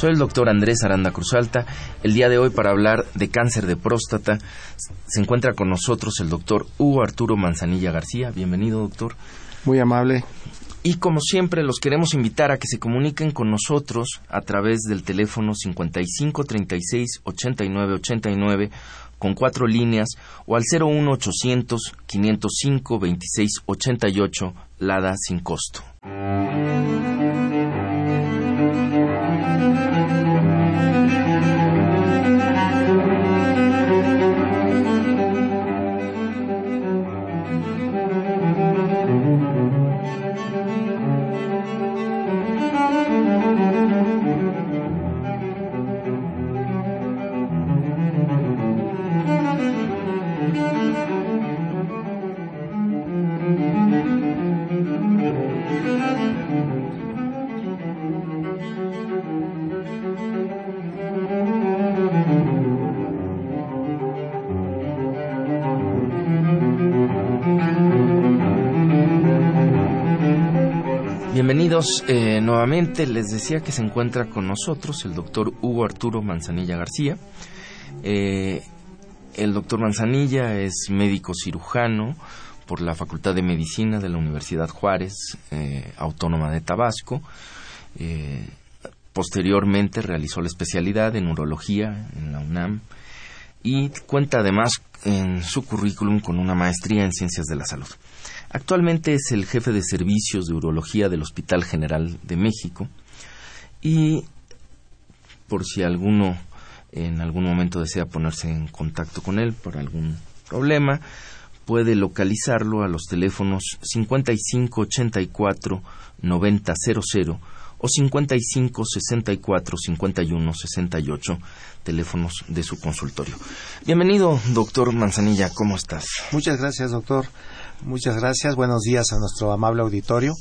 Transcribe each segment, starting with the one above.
Soy el doctor Andrés Aranda Cruzalta. El día de hoy para hablar de cáncer de próstata se encuentra con nosotros el doctor Hugo Arturo Manzanilla García. Bienvenido, doctor. Muy amable. Y como siempre, los queremos invitar a que se comuniquen con nosotros a través del teléfono 55 36 89 89 con cuatro líneas o al 01800 505 26 88 Lada sin costo. Eh, nuevamente. Les decía que se encuentra con nosotros el doctor Hugo Arturo Manzanilla García. Eh, el doctor Manzanilla es médico cirujano por la Facultad de Medicina de la Universidad Juárez, eh, Autónoma de Tabasco. posteriormente realizó la especialidad en urología en la UNAM y cuenta además en su currículum con una maestría en ciencias de la salud. Actualmente es el jefe de servicios de urología del Hospital General de México y por si alguno en algún momento desea ponerse en contacto con él por algún problema, puede localizarlo a los teléfonos 5584 9000 o 55 64 51 68 teléfonos de su consultorio. Bienvenido, doctor Manzanilla, ¿cómo estás? Muchas gracias, doctor. Muchas gracias. Buenos días a nuestro amable auditorio.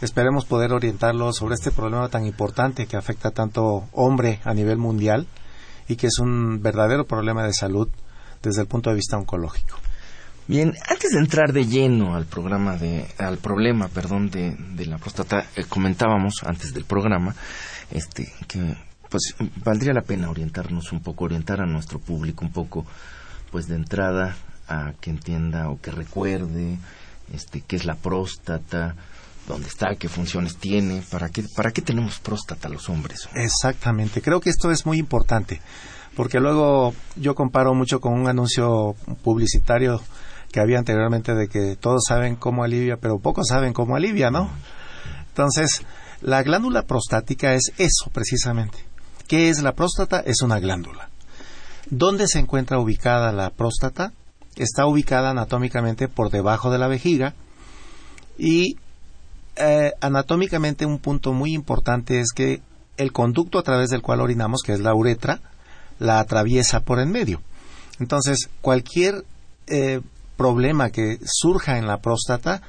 Esperemos poder orientarlo sobre este problema tan importante que afecta a tanto hombre a nivel mundial y que es un verdadero problema de salud desde el punto de vista oncológico. Bien, antes de entrar de lleno al programa de, al problema, perdón, de, de la próstata, eh, comentábamos antes del programa, este, que pues valdría la pena orientarnos un poco, orientar a nuestro público un poco, pues de entrada a que entienda o que recuerde este qué es la próstata, dónde está, qué funciones tiene, para qué para qué tenemos próstata los hombres. Exactamente, creo que esto es muy importante, porque luego yo comparo mucho con un anuncio publicitario que había anteriormente de que todos saben cómo alivia, pero pocos saben cómo alivia, ¿no? Entonces, la glándula prostática es eso precisamente. ¿Qué es la próstata? Es una glándula. ¿Dónde se encuentra ubicada la próstata? Está ubicada anatómicamente por debajo de la vejiga y eh, anatómicamente un punto muy importante es que el conducto a través del cual orinamos, que es la uretra, la atraviesa por en medio. Entonces, cualquier eh, problema que surja en la próstata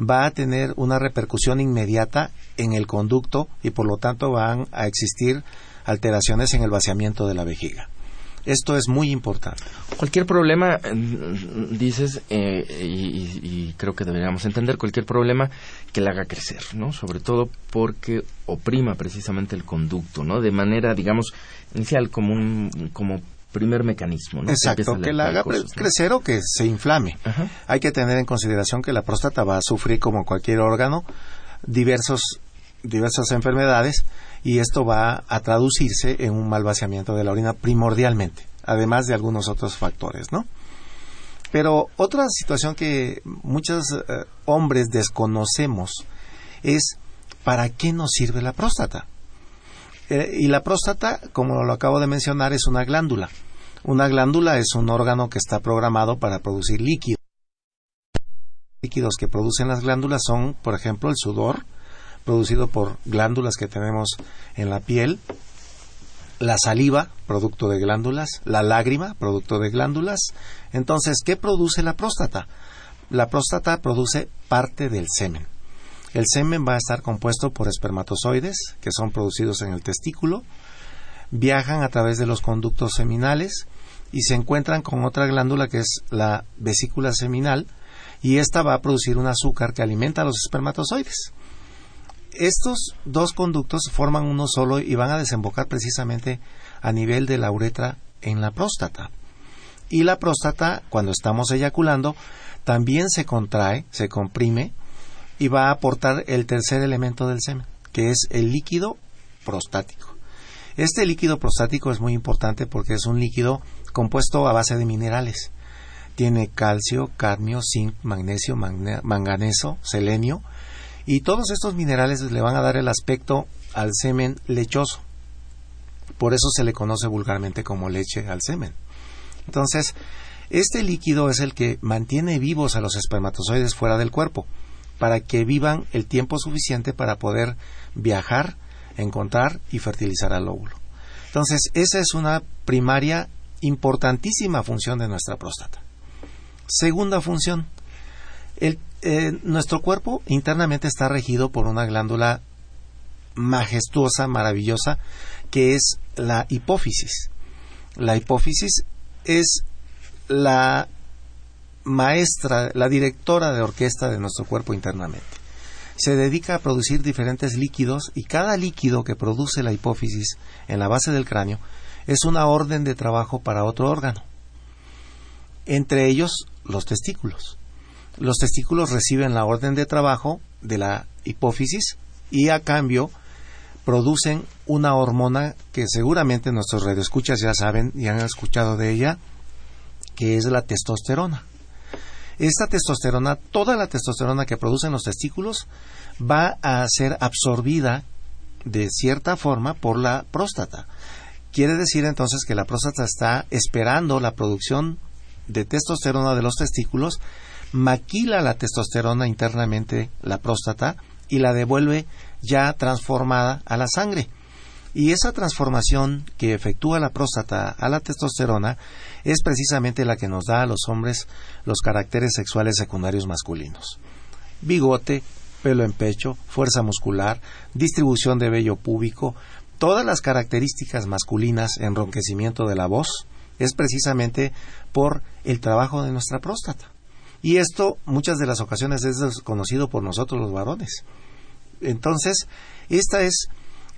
va a tener una repercusión inmediata en el conducto y por lo tanto van a existir alteraciones en el vaciamiento de la vejiga. Esto es muy importante. Cualquier problema, mm, dices, eh, y, creo que deberíamos entender, cualquier problema que la haga crecer, ¿no? Sobre todo porque oprima precisamente el conducto, ¿no? De manera, digamos, inicial, como un como primer mecanismo, ¿no? Exacto, que, la haga crecer o que se inflame. Hay que tener en consideración que la próstata va a sufrir, como cualquier órgano, diversos, diversas enfermedades y esto va a traducirse en un mal vaciamiento de la orina primordialmente, además de algunos otros factores, ¿no? Pero otra situación que muchos eh, hombres desconocemos es para qué nos sirve la próstata. Eh, y la próstata, como lo acabo de mencionar, es una glándula. Una glándula es un órgano que está programado para producir líquido. Los líquidos que producen las glándulas son, por ejemplo, el sudor, producido por glándulas que tenemos en la piel, la saliva, producto de glándulas, la lágrima, producto de glándulas. Entonces, ¿qué produce la próstata? La próstata produce parte del semen. El semen va a estar compuesto por espermatozoides, que son producidos en el testículo, viajan a través de los conductos seminales y se encuentran con otra glándula que es la vesícula seminal, y esta va a producir un azúcar que alimenta a los espermatozoides estos dos conductos forman uno solo y van a desembocar precisamente a nivel de la uretra en la próstata. Y la próstata, cuando estamos eyaculando, también se contrae, se comprime y va a aportar el tercer elemento del semen, que es el líquido prostático. Este líquido prostático es muy importante porque es un líquido compuesto a base de minerales. Tiene calcio, cadmio, zinc, magnesio, manganeso, selenio, y todos estos minerales le van a dar el aspecto al semen lechoso. Por eso se le conoce vulgarmente como leche al semen. Entonces, este líquido es el que mantiene vivos a los espermatozoides fuera del cuerpo, para que vivan el tiempo suficiente para poder viajar, encontrar y fertilizar al óvulo. Entonces, esa es una primaria importantísima función de nuestra próstata. Segunda función, el eh, nuestro cuerpo internamente está regido por una glándula majestuosa, maravillosa, que es la hipófisis. La hipófisis es la maestra, la directora de orquesta de nuestro cuerpo internamente. Se dedica a producir diferentes líquidos y cada líquido que produce la hipófisis en la base del cráneo es una orden de trabajo para otro órgano, entre ellos los testículos los testículos reciben la orden de trabajo de la hipófisis y a cambio producen una hormona que seguramente nuestros radioescuchas ya saben y han escuchado de ella, que es la testosterona. Esta testosterona, toda la testosterona que producen los testículos, va a ser absorbida de cierta forma por la próstata. Quiere decir entonces que la próstata está esperando la producción de testosterona de los testículos maquila la testosterona internamente la próstata y la devuelve ya transformada a la sangre. Y esa transformación que efectúa la próstata a la testosterona es precisamente la que nos da a los hombres los caracteres sexuales secundarios masculinos. Bigote, pelo en pecho, fuerza muscular, distribución de vello púbico, todas las características masculinas, enronquecimiento de la voz, es precisamente por el trabajo de nuestra próstata. Y esto muchas de las ocasiones es desconocido por nosotros los varones. Entonces, esta es,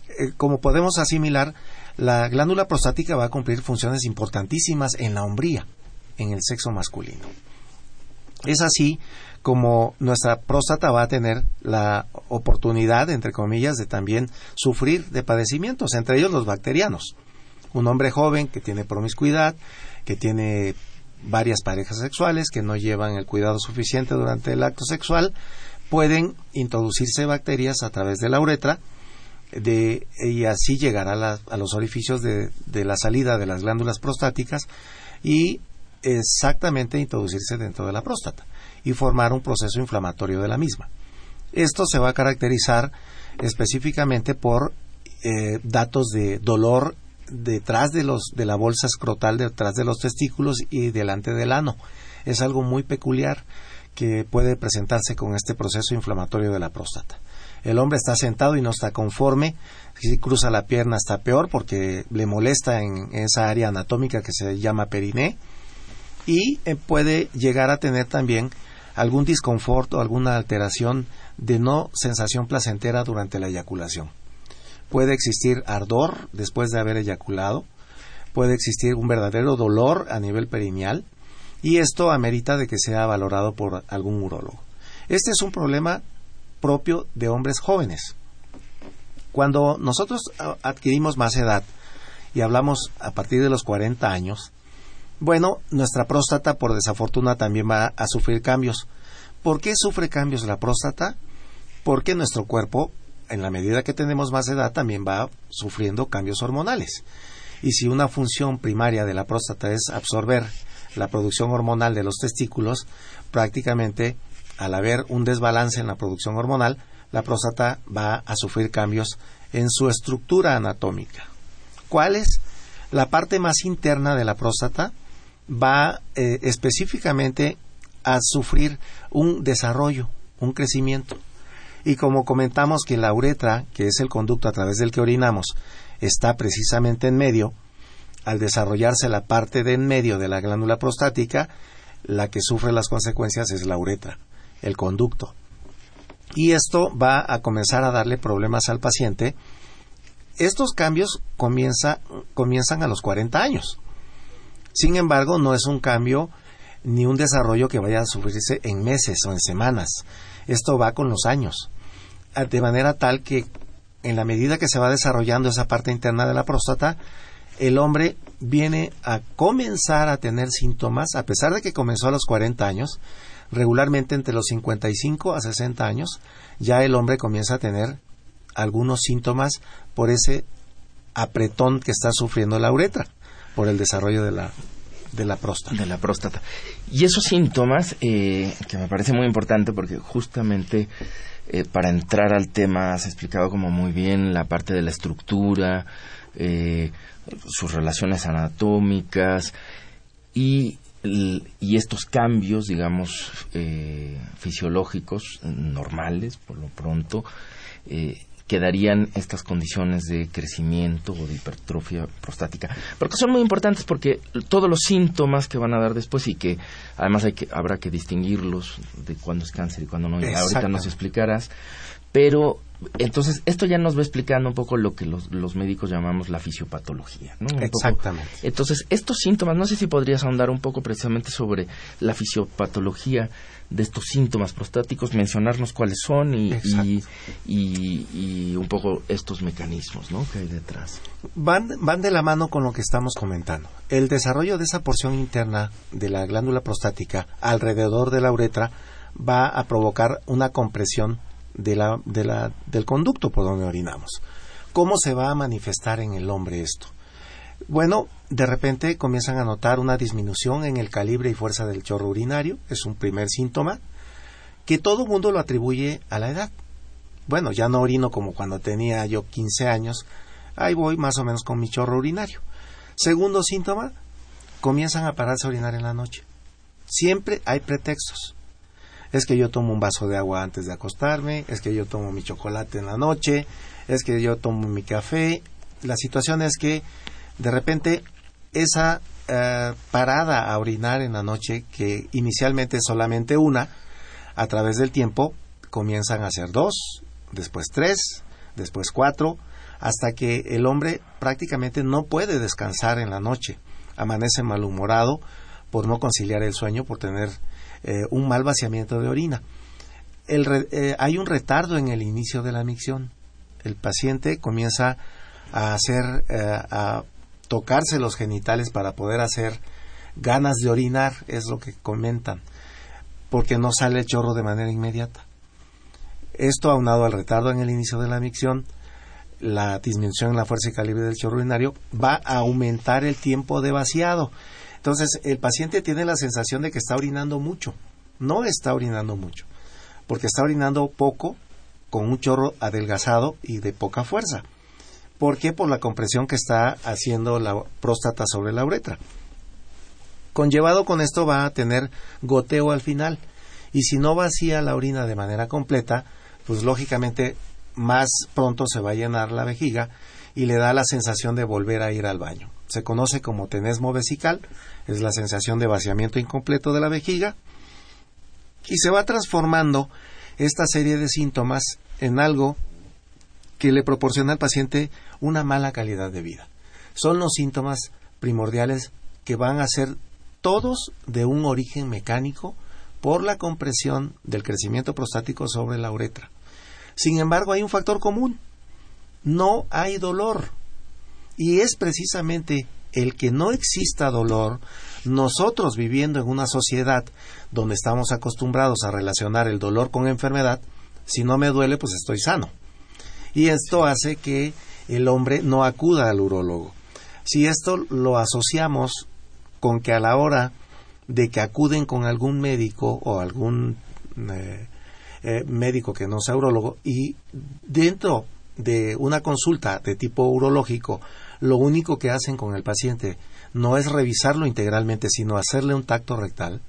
eh, como podemos asimilar, la glándula prostática va a cumplir funciones importantísimas en la hombría, en el sexo masculino. Es así como nuestra próstata va a tener la oportunidad, entre comillas, de también sufrir de padecimientos, entre ellos los bacterianos. Un hombre joven que tiene promiscuidad, que tiene varias parejas sexuales que no llevan el cuidado suficiente durante el acto sexual, pueden introducirse bacterias a través de la uretra de, y así llegar a, a los orificios de, la salida de las glándulas prostáticas y exactamente introducirse dentro de la próstata y formar un proceso inflamatorio de la misma. Esto se va a caracterizar específicamente por eh, datos de dolor detrás de los de la bolsa escrotal detrás de los testículos y delante del ano. Es algo muy peculiar que puede presentarse con este proceso inflamatorio de la próstata. El hombre está sentado y no está conforme, si cruza la pierna está peor porque le molesta en esa área anatómica que se llama periné y eh, puede llegar a tener también algún disconfort o alguna alteración de no sensación placentera durante la eyaculación puede existir ardor después de haber eyaculado, puede existir un verdadero dolor a nivel perineal y esto amerita de que sea valorado por algún urólogo. Este es un problema propio de hombres jóvenes. Cuando nosotros adquirimos más edad y hablamos a partir de los 40 años, bueno, nuestra próstata por desafortuna también va a sufrir cambios. ¿Por qué sufre cambios la próstata? Porque nuestro cuerpo, en la medida que tenemos más edad, también va sufriendo cambios hormonales. Y si una función primaria de la próstata es absorber la producción hormonal de los testículos, prácticamente al haber un desbalance en la producción hormonal, la próstata va a sufrir cambios en su estructura anatómica. ¿Cuál es? La parte más interna de la próstata va eh, específicamente a sufrir un desarrollo, un crecimiento. Y como comentamos que la uretra, que es el conducto a través del que orinamos, está precisamente en medio, al desarrollarse la parte de en medio de la glándula prostática, la que sufre las consecuencias es la uretra, el conducto. Y esto va a comenzar a darle problemas al paciente. Estos cambios comienzan a los 40 años. Sin embargo, no es un cambio ni un desarrollo que vaya a sufrirse en meses o en semanas. Esto va con los años. De manera tal que en la medida que se va desarrollando esa parte interna de la próstata, el hombre viene a comenzar a tener síntomas, a pesar de que comenzó a los 40 años, regularmente entre los 55 a 60 años, ya el hombre comienza a tener algunos síntomas por ese apretón que está sufriendo la uretra, por el desarrollo de la, de la próstata. De la próstata. Y esos síntomas, eh, que me parece muy importante porque justamente eh, para entrar al tema has explicado como muy bien la parte de la estructura, eh, sus relaciones anatómicas y, estos cambios, digamos, eh, fisiológicos normales, por lo pronto, eh, quedarían estas condiciones de crecimiento o de hipertrofia prostática. Porque son muy importantes porque todos los síntomas que van a dar después y que además hay que, habrá que distinguirlos de cuándo es cáncer y cuándo no. Ahorita nos explicarás. Pero entonces, esto ya nos va explicando un poco lo que los, médicos llamamos la fisiopatología. ¿no? Exactamente. entonces, estos síntomas, no sé si podrías ahondar un poco precisamente sobre la fisiopatología de estos síntomas prostáticos, mencionarnos cuáles son y, y, un poco estos mecanismos ¿no? que hay detrás. Van, van de la mano con lo que estamos comentando. El desarrollo de esa porción interna de la glándula prostática alrededor de la uretra va a provocar una compresión de la, de la, del conducto por donde orinamos. ¿Cómo se va a manifestar en el hombre esto? Bueno, de repente comienzan a notar una disminución en el calibre y fuerza del chorro urinario, es un primer síntoma, que todo mundo lo atribuye a la edad. Bueno, ya no orino como cuando tenía yo 15 años, ahí voy más o menos con mi chorro urinario. Segundo síntoma, comienzan a pararse a orinar en la noche. Siempre hay pretextos es que yo tomo un vaso de agua antes de acostarme, es que yo tomo mi chocolate en la noche, es que yo tomo mi café. La situación es que de repente esa eh, parada a orinar en la noche, que inicialmente es solamente una, a través del tiempo comienzan a ser dos, después tres, después cuatro, hasta que el hombre prácticamente no puede descansar en la noche. Amanece malhumorado por no conciliar el sueño, por tener eh, un mal vaciamiento de orina. Eh, hay un retardo en el inicio de la micción. El paciente comienza a hacer, eh, a tocarse los genitales para poder hacer ganas de orinar, es lo que comentan, porque no sale el chorro de manera inmediata. Esto aunado al retardo en el inicio de la micción, la disminución en la fuerza y calibre del chorro urinario, va a aumentar el tiempo de vaciado. Entonces, el paciente tiene la sensación de que está orinando mucho. No está orinando mucho, porque está orinando poco con un chorro adelgazado y de poca fuerza. ¿Por qué? Por la compresión que está haciendo la próstata sobre la uretra. Conllevado con esto va a tener goteo al final. Y si no vacía la orina de manera completa, pues lógicamente más pronto se va a llenar la vejiga y le da la sensación de volver a ir al baño. Se conoce como tenesmo vesical, es la sensación de vaciamiento incompleto de la vejiga y se va transformando esta serie de síntomas en algo que le proporciona al paciente una mala calidad de vida. Son los síntomas primordiales que van a ser todos de un origen mecánico por la compresión del crecimiento prostático sobre la uretra. Sin embargo, hay un factor común no hay dolor. Y es precisamente el que no exista dolor, nosotros viviendo en una sociedad donde estamos acostumbrados a relacionar el dolor con enfermedad, si no me duele, pues estoy sano. Y esto hace que el hombre no acuda al urólogo. Si esto lo asociamos con que a la hora de que acuden con algún médico o algún eh, eh, médico que no sea urólogo y dentro de una consulta de tipo urológico lo único que hacen con el paciente no es revisarlo integralmente, sino hacerle un tacto rectal,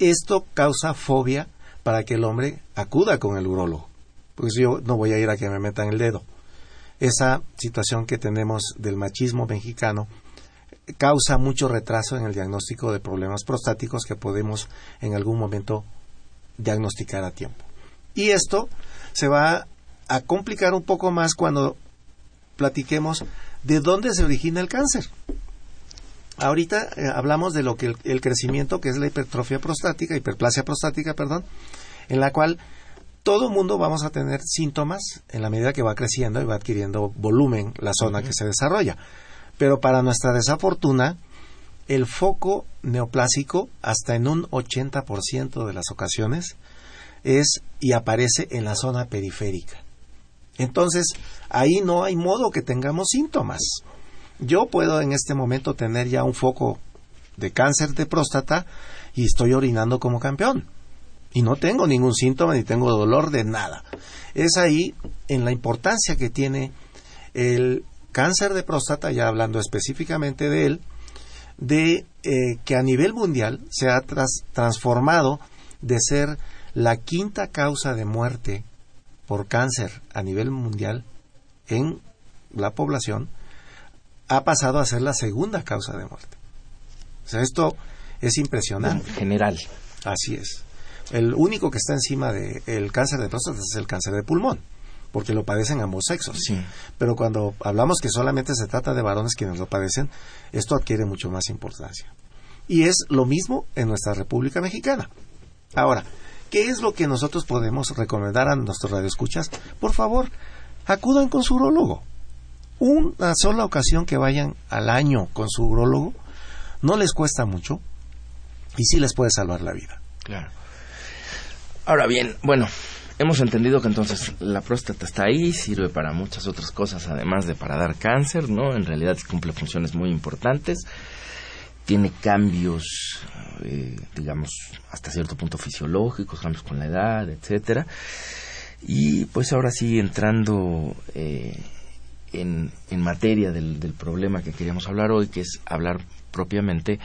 esto causa fobia para que el hombre acuda con el urólogo. Pues yo no voy a ir a que me metan el dedo. Esa situación que tenemos del machismo mexicano causa mucho retraso en el diagnóstico de problemas prostáticos que podemos en algún momento diagnosticar a tiempo. Y esto se va a complicar un poco más cuando platiquemos de dónde se origina el cáncer. Ahorita eh, hablamos de lo que el, crecimiento, que es la hipertrofia prostática, hiperplasia prostática, perdón, en la cual todo mundo vamos a tener síntomas en la medida que va creciendo y va adquiriendo volumen la zona que se desarrolla. Pero para nuestra desafortuna, el foco neoplásico, hasta en un 80% de las ocasiones, es y aparece en la zona periférica. Entonces, ahí no hay modo que tengamos síntomas. Yo puedo en este momento tener ya un foco de cáncer de próstata y estoy orinando como campeón. Y no tengo ningún síntoma ni tengo dolor de nada. Es ahí en la importancia que tiene el cáncer de próstata, ya hablando específicamente de él, de eh, que a nivel mundial se ha transformado de ser la quinta causa de muerte por cáncer a nivel mundial en la población ha pasado a ser la segunda causa de muerte. O sea, esto es impresionante. En general. Así es. El único que está encima del cáncer de próstata es el cáncer de pulmón, porque lo padecen ambos sexos. Sí. Pero cuando hablamos que solamente se trata de varones quienes lo padecen, esto adquiere mucho más importancia. Y es lo mismo en nuestra República Mexicana. Ahora, ¿Qué es lo que nosotros podemos recomendar a nuestros radioescuchas? Por favor, acudan con su urologo. Una sola ocasión que vayan al año con su urologo no les cuesta mucho y sí les puede salvar la vida. Claro. Ahora bien, bueno, hemos entendido que entonces la próstata está ahí, sirve para muchas otras cosas, además de para dar cáncer, ¿no? En realidad cumple funciones muy importantes tiene cambios, eh, digamos, hasta cierto punto fisiológicos, cambios con la edad, etcétera. Y pues ahora sí, entrando eh, en, en, materia del, del, problema que queríamos hablar hoy, que es hablar propiamente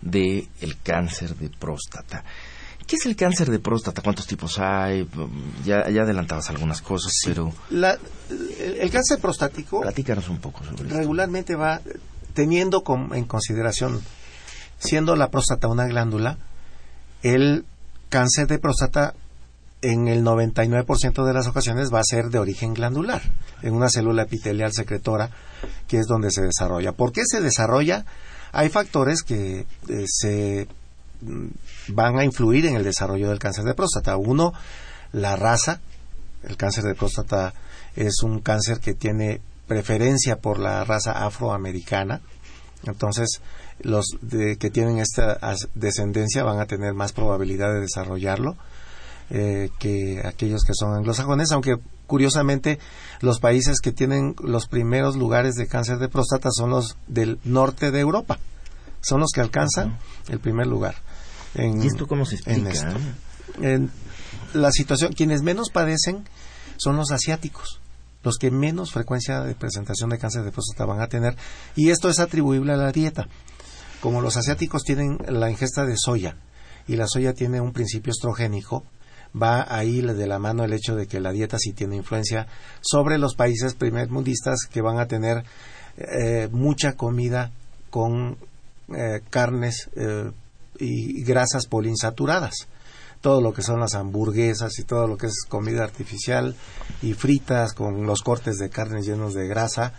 del el cáncer de próstata. ¿Qué es el cáncer de próstata? ¿Cuántos tipos hay? Ya, ya adelantabas algunas cosas, pero... La, el, cáncer prostático... Platícanos un poco sobre Regularmente va teniendo en consideración siendo la próstata una glándula, el cáncer de próstata en el 99% de las ocasiones va a ser de origen glandular, en una célula epitelial secretora, que es donde se desarrolla. ¿Por qué se desarrolla? Hay factores que eh, se mm, van a influir en el desarrollo del cáncer de próstata. Uno, la raza. El cáncer de próstata es un cáncer que tiene preferencia por la raza afroamericana. Entonces, los que tienen esta descendencia van a tener más probabilidad de desarrollarlo eh, que aquellos que son anglosajones, aunque curiosamente los países que tienen los primeros lugares de cáncer de próstata son los del norte de Europa, son los que alcanzan el primer lugar. ¿Y esto cómo se explica? En, la situación, quienes menos padecen son los asiáticos los que menos frecuencia de presentación de cáncer de próstata van a tener y esto es atribuible a la dieta como los asiáticos tienen la ingesta de soya y la soya tiene un principio estrogénico, va ahí de la mano el hecho de que la dieta sí tiene influencia sobre los países primermundistas que van a tener eh, mucha comida con eh, carnes eh, y grasas poliinsaturadas. Todo lo que son las hamburguesas y todo lo que es comida artificial y fritas con los cortes de carnes llenos de grasa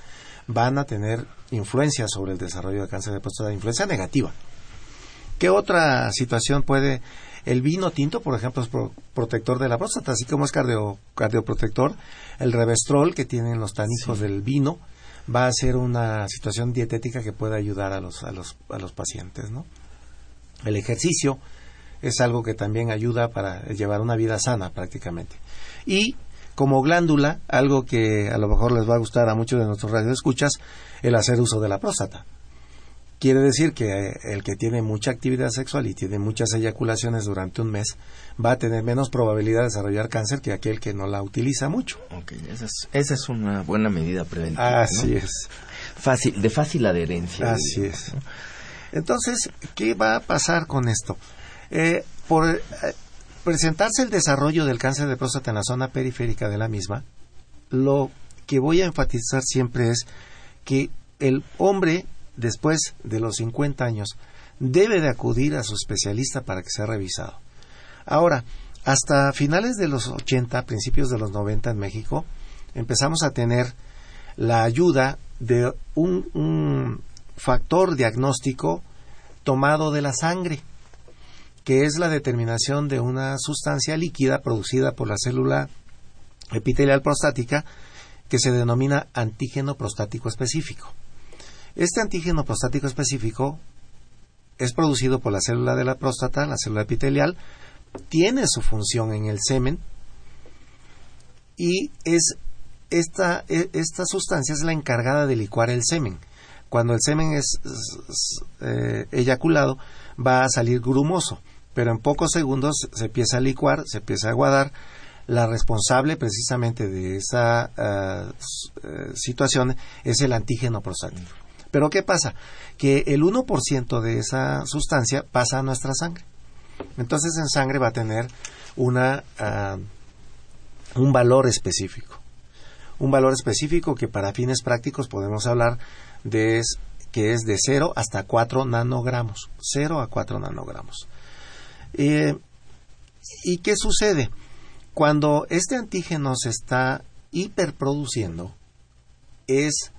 van a tener influencia sobre el desarrollo de cáncer de próstata, influencia negativa. ¿Qué otra situación puede El vino tinto, por ejemplo, es protector de la próstata, así como es cardio, cardioprotector. El revestrol que tienen los tanijos del vino va a ser una situación dietética que puede ayudar a los, a los, a los pacientes, ¿no? El ejercicio es algo que también ayuda para llevar una vida sana prácticamente. Y como glándula, algo que a lo mejor les va a gustar a muchos de nuestros radioescuchas, el hacer uso de la próstata. Quiere decir que el que tiene mucha actividad sexual y tiene muchas eyaculaciones durante un mes va a tener menos probabilidad de desarrollar cáncer que aquel que no la utiliza mucho. Ok, esa es, una buena medida preventiva. Así es. Fácil, de fácil adherencia. Así es. Entonces, ¿qué va a pasar con esto? Eh, por eh, presentarse el desarrollo del cáncer de próstata en la zona periférica de la misma, lo que voy a enfatizar siempre es que el hombre después de los 50 años, debe de acudir a su especialista para que sea revisado. Ahora, hasta finales de los 80, principios de los 90 en México, empezamos a tener la ayuda de un, un factor diagnóstico tomado de la sangre, que es la determinación de una sustancia líquida producida por la célula epitelial prostática que se denomina antígeno prostático específico. Este antígeno prostático específico es producido por la célula de la próstata, la célula epitelial, tiene su función en el semen y es esta, e, esta sustancia es la encargada de licuar el semen. Cuando el semen es, eh, eyaculado va a salir grumoso, pero en pocos segundos se empieza a licuar, se empieza a aguadar. La responsable precisamente de esa ah, eh, situación es el antígeno prostático. Pero ¿qué pasa? Que el 1% de esa sustancia pasa a nuestra sangre. Entonces en sangre va a tener una, ah, un valor específico. Un valor específico que para fines prácticos podemos hablar de que es de 0 hasta 4 nanogramos. 0 a 4 nanogramos. Eh, ¿Y qué sucede? Cuando este antígeno se está hiperproduciendo, es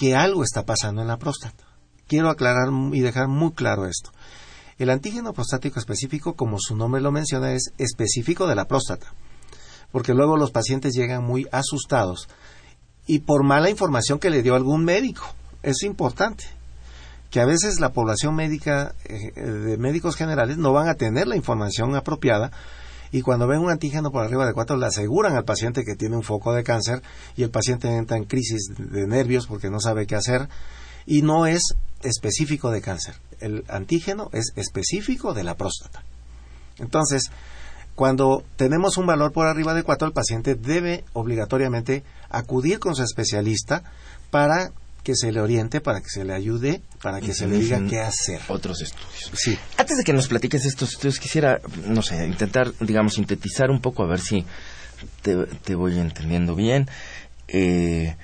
que algo está pasando en la próstata. Quiero aclarar y dejar muy claro esto. El antígeno prostático específico, como su nombre lo menciona, es específico de la próstata, porque luego los pacientes llegan muy asustados y por mala información que le dio algún médico. Es importante que a veces la población médica eh, de médicos generales no van a tener la información apropiada y cuando ven un antígeno por arriba de 4 le aseguran al paciente que tiene un foco de cáncer y el paciente entra en crisis de nervios porque no sabe qué hacer y no es específico de cáncer. El antígeno es específico de la próstata. Entonces, cuando tenemos un valor por arriba de 4, el paciente debe obligatoriamente acudir con su especialista para que se le oriente, para que se le ayude, para que se le diga qué hacer. Otros estudios. Sí. Antes de que nos platiques estos estudios, quisiera, no sé, intentar, digamos, sintetizar un poco, a ver si te, voy entendiendo bien. Eh,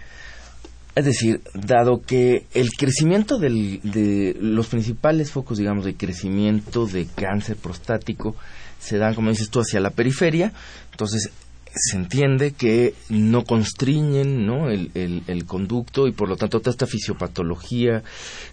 es decir, dado que el crecimiento de los principales focos, digamos, de crecimiento de cáncer prostático se dan, como dices tú, hacia la periferia, entonces se entiende que no constriñen ¿no? El, el, conducto y por lo tanto toda esta fisiopatología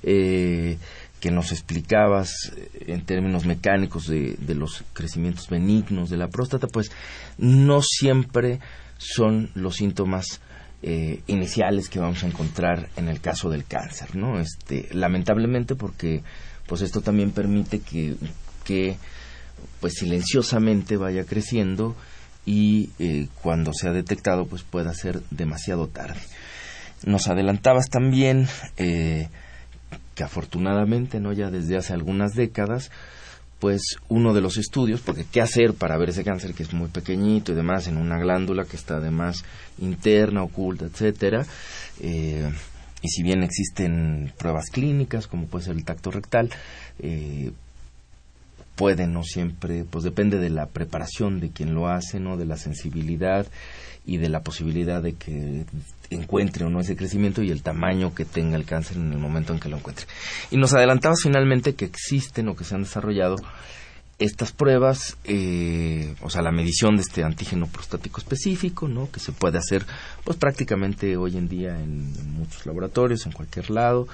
eh, que nos explicabas eh, en términos mecánicos de, de, los crecimientos benignos de la próstata, pues no siempre son los síntomas eh, iniciales que vamos a encontrar en el caso del cáncer, ¿no? Este, lamentablemente porque pues esto también permite que, que pues silenciosamente vaya creciendo y eh, cuando se ha detectado pues pueda ser demasiado tarde. Nos adelantabas también eh, que afortunadamente, no ya desde hace algunas décadas, pues uno de los estudios, porque qué hacer para ver ese cáncer que es muy pequeñito y demás en una glándula que está además interna, oculta, etcétera, eh, y si bien existen pruebas clínicas como puede ser el tacto rectal, eh, puede, no siempre, pues depende de la preparación de quien lo hace, ¿no? De la sensibilidad y de la posibilidad de que encuentre o no ese crecimiento y el tamaño que tenga el cáncer en el momento en que lo encuentre. Y nos adelantamos finalmente que existen o que se han desarrollado estas pruebas, eh, o sea, la medición de este antígeno prostático específico, ¿no? Que se puede hacer, pues prácticamente hoy en día en muchos laboratorios, en cualquier lado,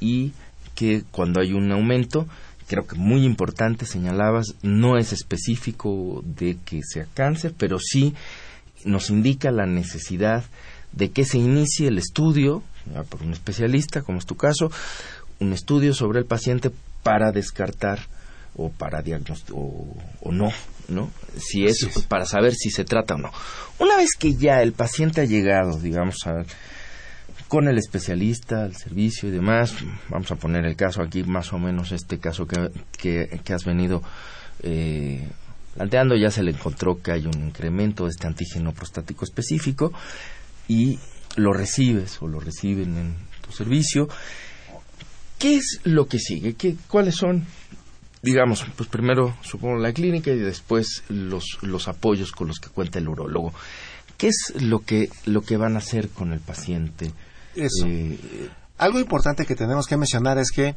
y que cuando hay un aumento, creo que muy importante, señalabas, no es específico de que sea cáncer, pero sí nos indica la necesidad de que se inicie el estudio por un especialista, como es tu caso, un estudio sobre el paciente para descartar o para diagnosticar o, no, ¿no? Si es, para saber si se trata o no. Una vez que ya el paciente ha llegado, digamos, con el especialista, el servicio y demás, vamos a poner el caso aquí, más o menos este caso que, que, has venido eh, planteando, ya se le encontró que hay un incremento de este antígeno prostático específico y lo recibes o lo reciben en tu servicio. ¿Qué es lo que sigue? ¿Qué, ¿Cuáles son, digamos, pues primero supongo la clínica y después los, los apoyos con los que cuenta el urólogo? ¿Qué es lo que, lo que van a hacer con el paciente? Eso. Eh, Algo importante que tenemos que mencionar es que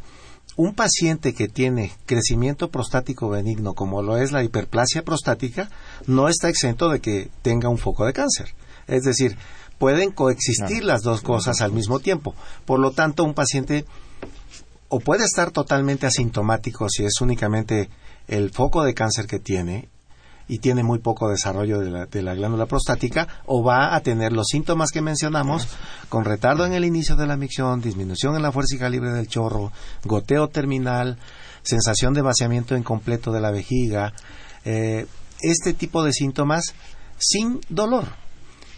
un paciente que tiene crecimiento prostático benigno, como lo es la hiperplasia prostática, no está exento de que tenga un foco de cáncer. Es decir, pueden coexistir las dos cosas al mismo tiempo. Por lo tanto, un paciente o puede estar totalmente asintomático si es únicamente el foco de cáncer que tiene y tiene muy poco desarrollo de la, de la, glándula prostática o va a tener los síntomas que mencionamos con retardo en el inicio de la micción, disminución en la fuerza y calibre del chorro, goteo terminal, sensación de vaciamiento incompleto de la vejiga, eh, este tipo de síntomas sin dolor.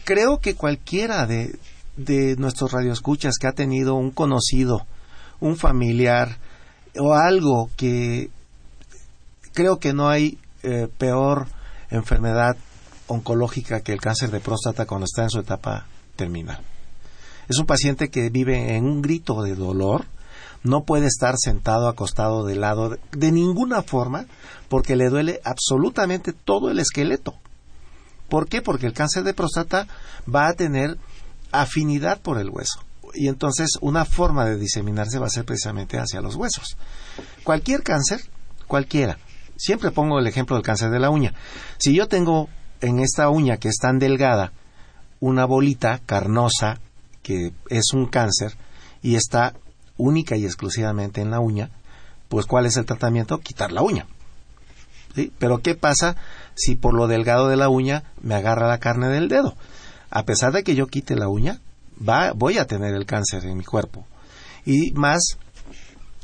Creo que cualquiera de, de nuestros radioescuchas que ha tenido un conocido un familiar o algo que creo que no hay eh, peor enfermedad oncológica que el cáncer de próstata cuando está en su etapa terminal. Es un paciente que vive en un grito de dolor, no puede estar sentado, acostado de lado, de, de ninguna forma, porque le duele absolutamente todo el esqueleto. ¿Por qué? Porque el cáncer de próstata va a tener afinidad por el hueso y entonces una forma de diseminarse va a ser precisamente hacia los huesos. Cualquier cáncer, cualquiera. Siempre pongo el ejemplo del cáncer de la uña. Si yo tengo en esta uña que es tan delgada una bolita carnosa que es un cáncer y está única y exclusivamente en la uña, pues ¿cuál es el tratamiento? Quitar la uña. ¿Sí? Pero ¿qué pasa si por lo delgado de la uña me agarra la carne del dedo? A pesar de que yo quite la uña, voy a tener el cáncer en mi cuerpo. Y más,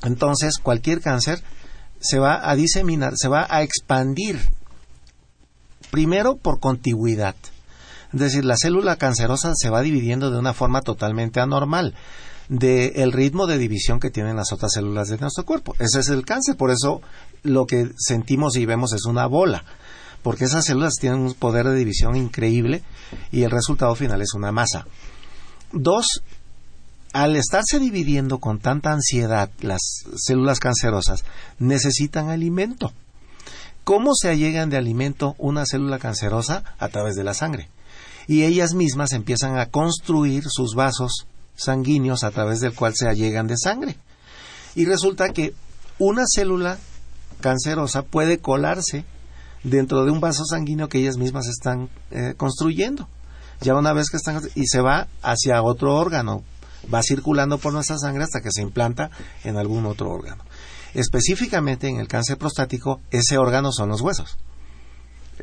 entonces cualquier cáncer se va a diseminar, se va a expandir. Primero por contigüidad. Es decir, la célula cancerosa se va dividiendo de una forma totalmente anormal del ritmo de división que tienen las otras células de nuestro cuerpo. Ese es el cáncer, por eso lo que sentimos y vemos es una bola, porque esas células tienen un poder de división increíble y el resultado final es una masa. Dos, al estarse dividiendo con tanta ansiedad las células cancerosas, necesitan alimento. ¿Cómo se allegan de alimento una célula cancerosa? A través de la sangre. Y ellas mismas empiezan a construir sus vasos sanguíneos a través del cual se allegan de sangre. Y resulta que una célula cancerosa puede colarse dentro de un vaso sanguíneo que ellas mismas están eh, construyendo ya una vez que están y se va hacia otro órgano, va circulando por nuestra sangre hasta que se implanta en algún otro órgano. Específicamente en el cáncer prostático, ese órgano son los huesos.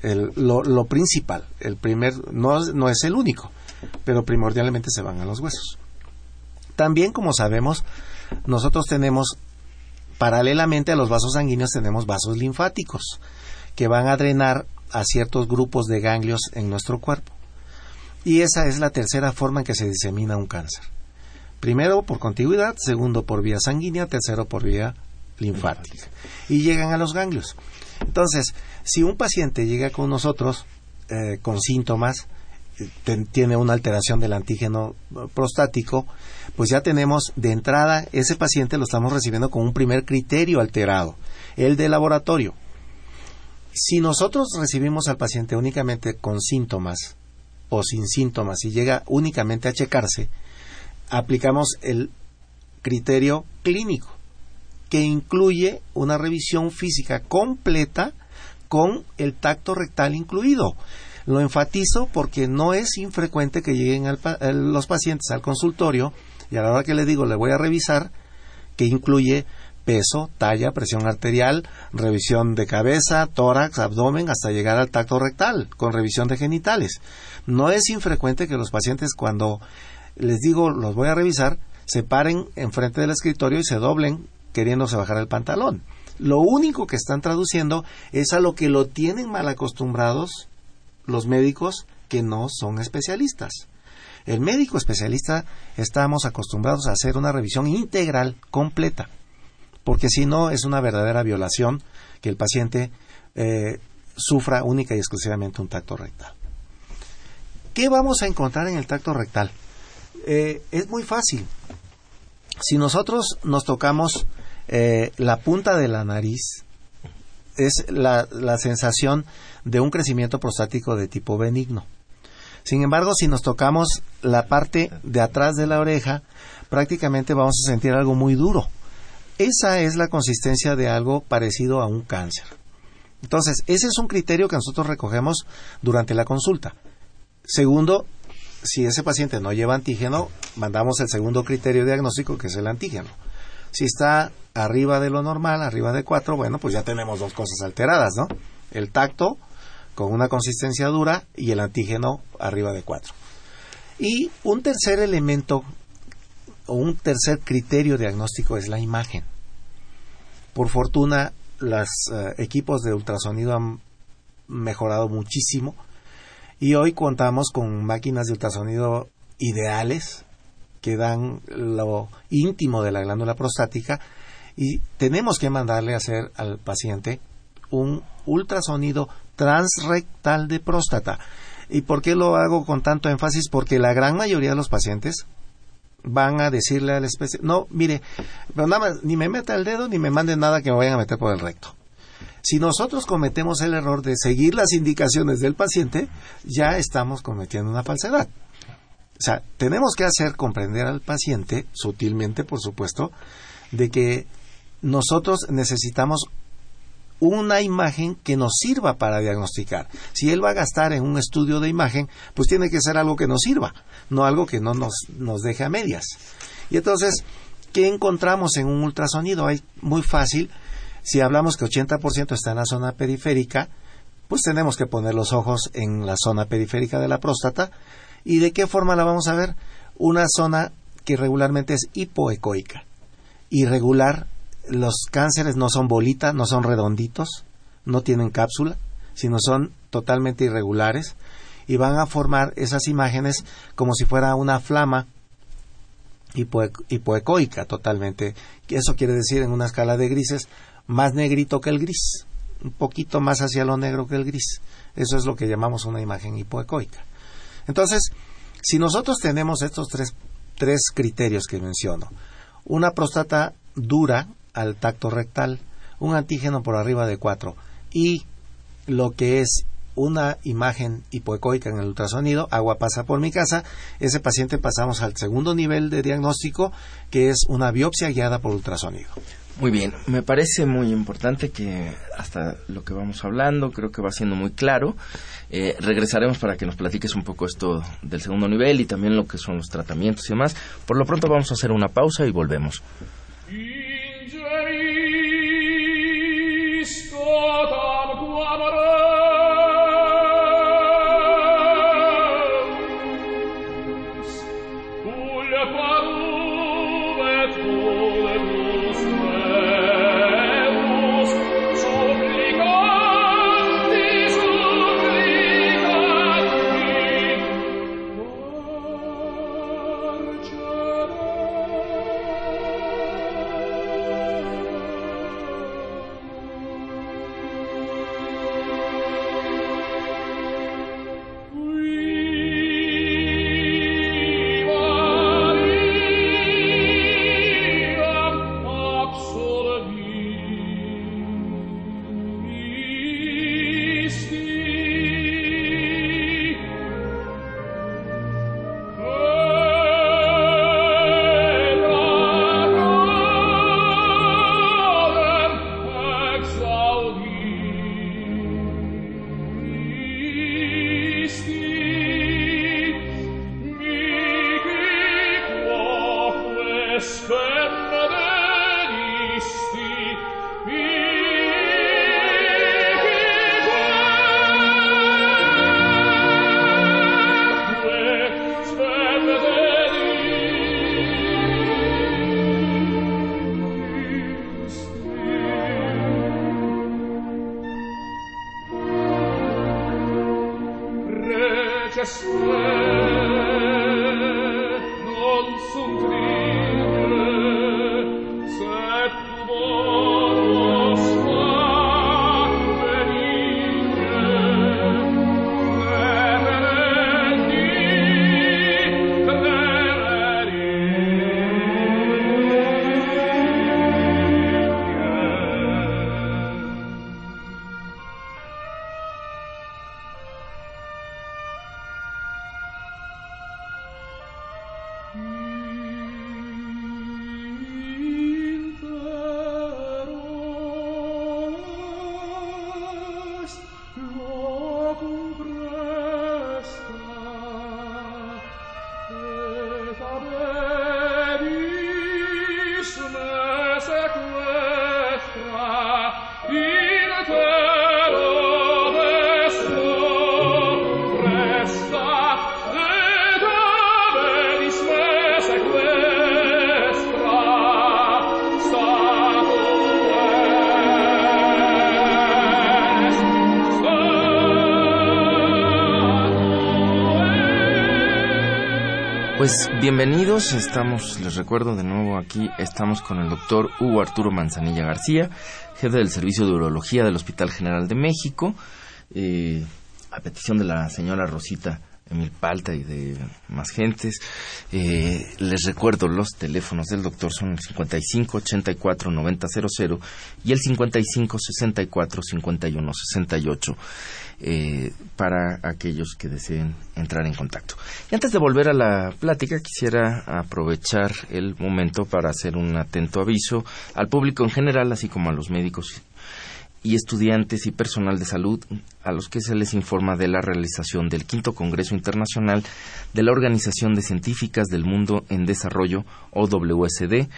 lo, principal, el primer, no, no es el único, pero primordialmente se van a los huesos. También, como sabemos, nosotros tenemos, paralelamente a los vasos sanguíneos, tenemos vasos linfáticos, que van a drenar a ciertos grupos de ganglios en nuestro cuerpo. Y esa es la tercera forma en que se disemina un cáncer. Primero por contigüidad, segundo por vía sanguínea, tercero por vía linfática. Y llegan a los ganglios. Entonces, si un paciente llega con nosotros eh, con síntomas, eh, tiene una alteración del antígeno prostático, pues ya tenemos de entrada, ese paciente lo estamos recibiendo con un primer criterio alterado, el de laboratorio. Si nosotros recibimos al paciente únicamente con síntomas o sin síntomas y llega únicamente a checarse, aplicamos el criterio clínico, que incluye una revisión física completa con el tacto rectal incluido. Lo enfatizo porque no es infrecuente que lleguen los pacientes al consultorio y a la hora que le digo le voy a revisar, que incluye peso, talla, presión arterial, revisión de cabeza, tórax, abdomen, hasta llegar al tacto rectal, con revisión de genitales. No es infrecuente que los pacientes cuando les digo los voy a revisar, se paren enfrente del escritorio y se doblen queriéndose bajar el pantalón. Lo único que están traduciendo es a lo que lo tienen mal acostumbrados los médicos que no son especialistas. El médico especialista estamos acostumbrados a hacer una revisión integral, completa, porque si no es una verdadera violación que el paciente eh, sufra única y exclusivamente un tacto rectal. ¿Qué vamos a encontrar en el tacto rectal? Eh, es muy fácil. Si nosotros nos tocamos eh, la punta de la nariz, es la, la sensación de un crecimiento prostático de tipo benigno. Sin embargo, si nos tocamos la parte de atrás de la oreja, prácticamente vamos a sentir algo muy duro. Esa es la consistencia de algo parecido a un cáncer. Entonces, ese es un criterio que nosotros recogemos durante la consulta. Segundo, si ese paciente no lleva antígeno, mandamos el segundo criterio diagnóstico, que es el antígeno. Si está arriba de lo normal, arriba de 4, bueno, pues ya tenemos dos cosas alteradas, ¿no? El tacto con una consistencia dura y el antígeno arriba de 4. Y un tercer elemento o un tercer criterio diagnóstico es la imagen. Por fortuna, los eh, equipos de ultrasonido han mejorado muchísimo y hoy contamos con máquinas de ultrasonido ideales que dan lo íntimo de la glándula prostática y tenemos que mandarle a hacer al paciente un ultrasonido transrectal de próstata. ¿Y por qué lo hago con tanto énfasis? Porque la gran mayoría de los pacientes van a decirle al especie, no, mire, pero nada más, ni me meta el dedo ni me mande nada que me vayan a meter por el recto. Si nosotros cometemos el error de seguir las indicaciones del paciente, ya estamos cometiendo una falsedad. O sea, tenemos que hacer comprender al paciente, sutilmente por supuesto, de que nosotros necesitamos una imagen que nos sirva para diagnosticar. Si él va a gastar en un estudio de imagen, pues tiene que ser algo que nos sirva, no algo que no nos, nos deje a medias. Y entonces, ¿qué encontramos en un ultrasonido? Hay muy fácil, si hablamos que 80% está en la zona periférica, pues tenemos que poner los ojos en la zona periférica de la próstata. ¿Y de qué forma la vamos a ver? Una zona que regularmente es hipoecoica. Irregular, los cánceres no son bolitas, no son redonditos, no tienen cápsula, sino son totalmente irregulares y van a formar esas imágenes como si fuera una flama hipoecoica totalmente. Eso quiere decir en una escala de grises más negrito que el gris, un poquito más hacia lo negro que el gris. Eso es lo que llamamos una imagen hipoecoica. Entonces, si nosotros tenemos estos tres, tres criterios que menciono, una próstata dura al tacto rectal, un antígeno por arriba de 4 y lo que es una imagen hipoecoica en el ultrasonido, agua pasa por mi casa, ese paciente pasamos al segundo nivel de diagnóstico, que es una biopsia guiada por ultrasonido. Muy bien, me parece muy importante que hasta lo que vamos hablando creo que va siendo muy claro. Eh, regresaremos para que nos platiques un poco esto del segundo nivel y también lo que son los tratamientos y demás. Por lo pronto vamos a hacer una pausa y volvemos. Pues bienvenidos. Estamos, les recuerdo de nuevo aquí, estamos con el doctor Hugo Arturo Manzanilla García, jefe del Servicio de Urología del Hospital General de México. Eh, a petición de la señora Rosita Emil Palta y de más gentes. Eh, les recuerdo, los teléfonos del doctor son el 55 84 90 00 y el 55 64 51 68 para aquellos que deseen entrar en contacto. Y antes de volver a la plática, quisiera aprovechar el momento para hacer un atento aviso al público en general, así como a los médicos y estudiantes y personal de salud a los que se les informa de la realización del quinto Congreso Internacional de la Organización de Científicas del Mundo en Desarrollo, OWSD,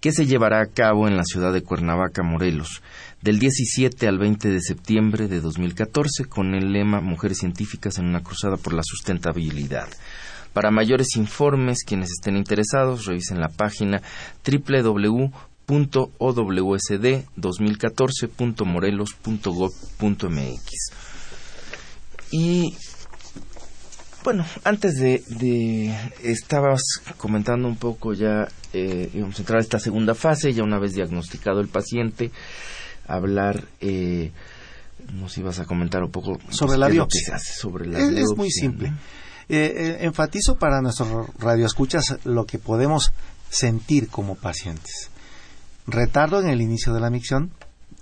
que se llevará a cabo en la ciudad de Cuernavaca, Morelos, del 17 al 20 de septiembre de 2014, con el lema Mujeres Científicas en una cruzada por la sustentabilidad. Para mayores informes, quienes estén interesados, revisen la página www .owsd2014.morelos.gov.mx. Y bueno, antes de, de, estabas comentando un poco ya, eh, íbamos a entrar a esta segunda fase, ya una vez diagnosticado el paciente, hablar, eh, nos ibas a comentar un poco sobre la biopsia. sobre la es, es muy simple. Eh, eh, enfatizo para nuestros radioescuchas lo que podemos sentir como pacientes retardo en el inicio de la micción,